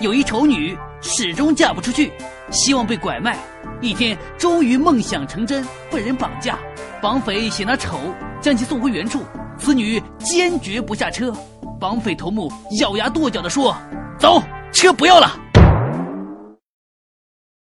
有一丑女始终嫁不出去，希望被拐卖，一天终于梦想成真，被人绑架，绑匪嫌她丑，将其送回原处，此女坚决不下车，绑匪头目咬牙跺脚地说，走，车不要了。